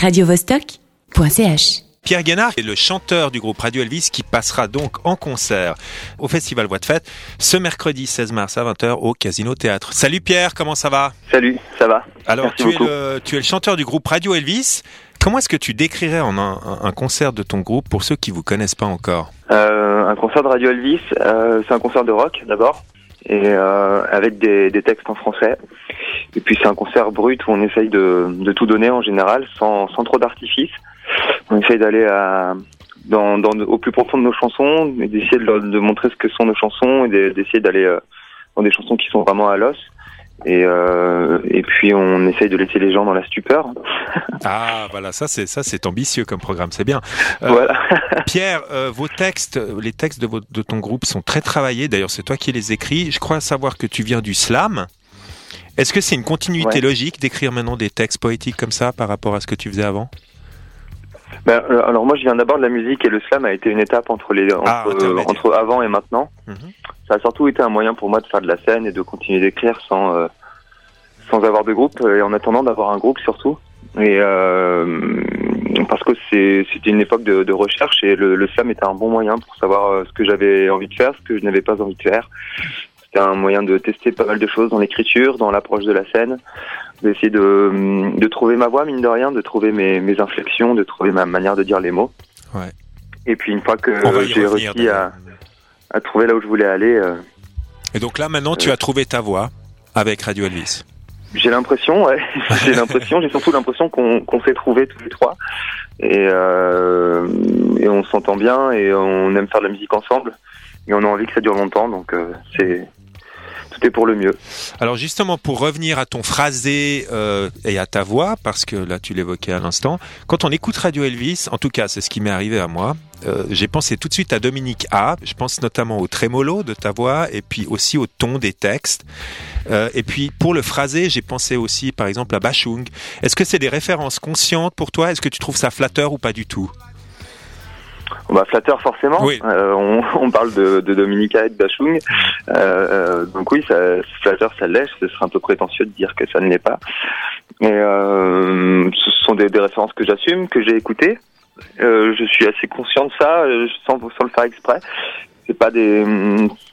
radiovostok.ch. Pierre Guénard est le chanteur du groupe Radio Elvis qui passera donc en concert au Festival Voix de Fête ce mercredi 16 mars à 20h au Casino Théâtre. Salut Pierre, comment ça va? Salut, ça va. Alors Merci tu es, le, tu es le chanteur du groupe Radio Elvis. Comment est-ce que tu décrirais en un, un concert de ton groupe pour ceux qui vous connaissent pas encore? Euh, un concert de Radio Elvis, euh, c'est un concert de rock d'abord, et euh, avec des, des textes en français. Et puis c'est un concert brut où on essaye de, de tout donner en général, sans, sans trop d'artifice. On essaye d'aller à, dans, dans, au plus profond de nos chansons, et d'essayer de, de montrer ce que sont nos chansons, et de- d'essayer d'aller euh, dans des chansons qui sont vraiment à l'os. Et, euh, et puis on essaye de laisser les gens dans la stupeur. Ah voilà, ça c'est ça c'est ambitieux comme programme, c'est bien. Euh, Voilà. Pierre, euh, vos textes, les textes de, votre- de ton groupe sont très travaillés. D'ailleurs, c'est toi qui les écris. Je crois savoir que tu viens du slam. Est-ce que c'est une continuité Ouais. logique d'écrire maintenant des textes poétiques comme ça par rapport à ce que tu faisais avant? Ben, alors moi je viens d'abord de la musique et le slam a été une étape entre les entre, Ah, entre avant et maintenant. Mhm. Ça a surtout été un moyen pour moi de faire de la scène et de continuer d'écrire sans euh, sans avoir de groupe et en attendant d'avoir un groupe surtout. Et euh, parce que c'est c'était une époque de, de recherche et le, le slam était un bon moyen pour savoir euh, ce que j'avais envie de faire, ce que je n'avais pas envie de faire. C'était un moyen de tester pas mal de choses dans l'écriture, dans l'approche de la scène, d'essayer de, de trouver ma voix, mine de rien, de trouver mes, mes inflexions, de trouver ma manière de dire les mots. Ouais. Et puis une fois que j'ai réussi à, à trouver là où je voulais aller, euh, Et donc là, maintenant, tu as trouvé ta voix avec Radio Elvis. j'ai l'impression, ouais, j'ai l'impression, j'ai surtout l'impression qu'on qu'on s'est trouvés tous les trois. Et, euh, et on s'entend bien et on aime faire de la musique ensemble. Et on a envie que ça dure longtemps, donc euh, c'est tout pour le mieux. Alors justement, pour revenir à ton phrasé euh, et à ta voix, parce que là tu l'évoquais à l'instant, quand on écoute Radio Elvis, en tout cas c'est ce qui m'est arrivé à moi, euh, j'ai pensé tout de suite à Dominique A. Je pense notamment au trémolo de ta voix et puis aussi au ton des textes. Euh, et puis pour le phrasé, j'ai pensé aussi par exemple à Bachung. Est-ce que c'est des références conscientes pour toi? Est-ce que tu trouves ça flatteur ou pas du tout? Bah, flatteur forcément. Oui. Euh, on, on parle de, de Dominica et de Bachung. Euh, euh, donc oui, ça, flatteur, ça l'est. Ce serait un peu prétentieux de dire que ça ne l'est pas. Et euh, ce sont des, des références que j'assume, que j'ai écoutées. Euh, je suis assez conscient de ça, euh, sans, sans le faire exprès. C'est pas des,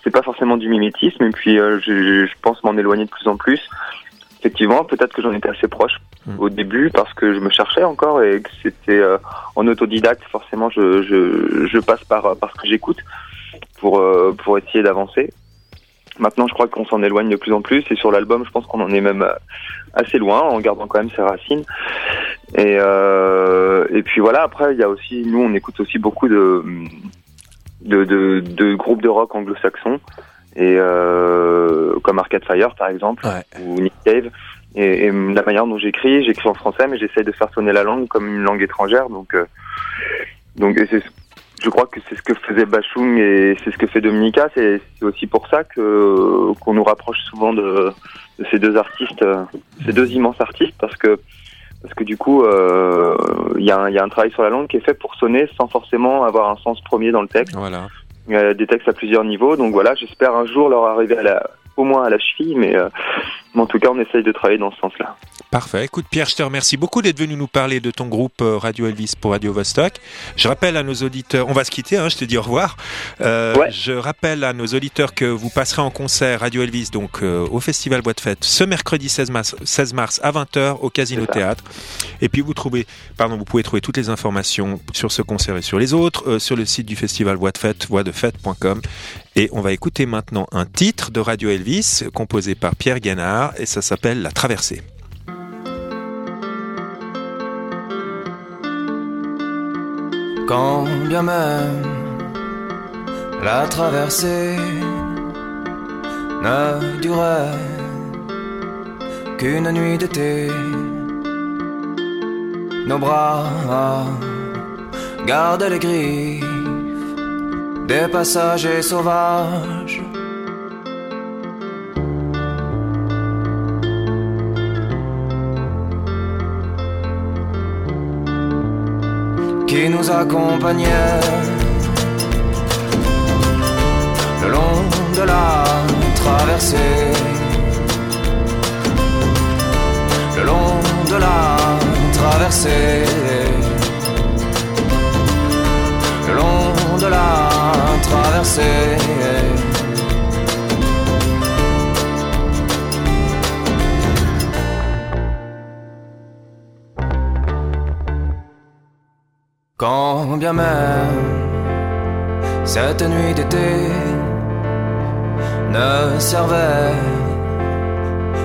c'est pas forcément du mimétisme. Et puis, euh, je, je pense m'en éloigner de plus en plus. Effectivement, peut-être que j'en étais assez proche Mm. au début parce que je me cherchais encore et que c'était euh, en autodidacte. Forcément, je, je, je passe par, par ce que j'écoute pour, euh, pour essayer d'avancer. Maintenant, je crois qu'on s'en éloigne de plus en plus et sur l'album, je pense qu'on en est même euh, assez loin en gardant quand même ses racines. Et, euh, et puis voilà, après, il y a aussi, nous, on écoute aussi beaucoup de, de, de, de groupes de rock anglo-saxons et euh, comme Arcade Fire par exemple Ouais. ou Nick Cave. Et, et la manière dont j'écris, j'écris en français, mais j'essaye de faire sonner la langue comme une langue étrangère. Donc, euh, donc et c'est, je crois que c'est ce que faisait Bachung et c'est ce que fait Dominica. C'est, c'est aussi pour ça que qu'on nous rapproche souvent de, de ces deux artistes, euh, ces deux immenses artistes, parce que parce que du coup, euh, il y, a un- il y a un travail sur la langue qui est fait pour sonner sans forcément avoir un sens premier dans le texte. Voilà. A des textes à plusieurs niveaux, donc voilà, j'espère un jour leur arriver à la, au moins à la cheville, mais, euh, mais en tout cas, on essaye de travailler dans ce sens-là. Parfait. Écoute, Pierre, je te remercie beaucoup d'être venu nous parler de ton groupe euh, Radio Elvis pour Radio Vostok. Je rappelle à nos auditeurs, on va se quitter, hein, je te dis au revoir. Euh, Ouais. Je rappelle à nos auditeurs que vous passerez en concert Radio Elvis donc euh, au Festival Bois de Fête ce mercredi 16 mars, 16 mars à 20h au Casino. Théâtre. Et puis vous trouvez, pardon, vous pouvez trouver toutes les informations sur ce concert et sur les autres euh, sur le site du Festival Voix de Fête, voixdefête.com. Et on va écouter maintenant un titre de Radio Elvis composé par Pierre Guénard et ça s'appelle La Traversée. Quand bien même la traversée ne durait qu'une nuit d'été, nos bras gardaient les griffes des passagers sauvages. Qui nous accompagnait le long de la traversée, le long de la traversée. Le long de la traversée. Quand bien même cette nuit d'été ne servait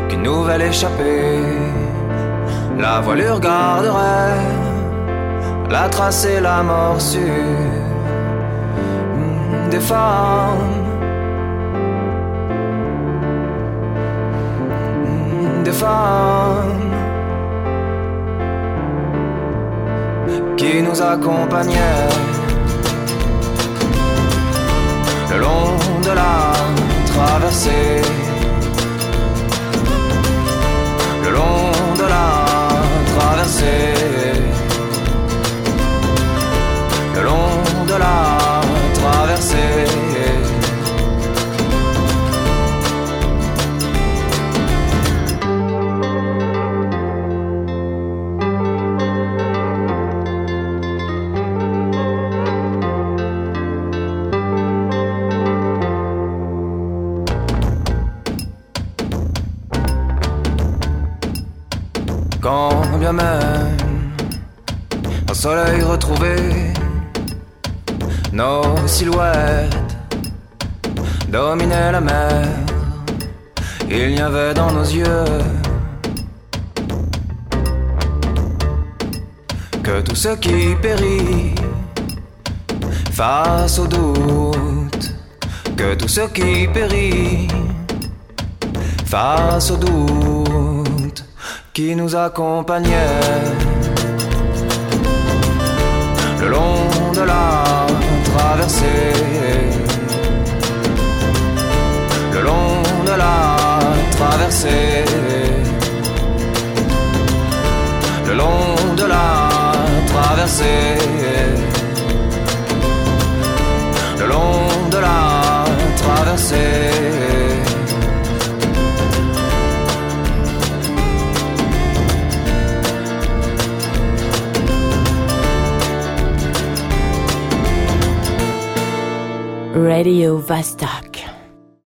qu'une nouvelle échappée, la voilure garderait la trace et la morsure des femmes. Des femmes qui nous accompagnaient le long de la traversée. Le long Quand bien même un soleil retrouvé, nos silhouettes dominaient la mer. Il y avait dans nos yeux que tout ce qui périt face au doute, que tout ce qui périt face au doute qui nous accompagnait. Le long de la traversée, le long de la traversée, le long de la traversée, le long de la traversée. Radio Vostok.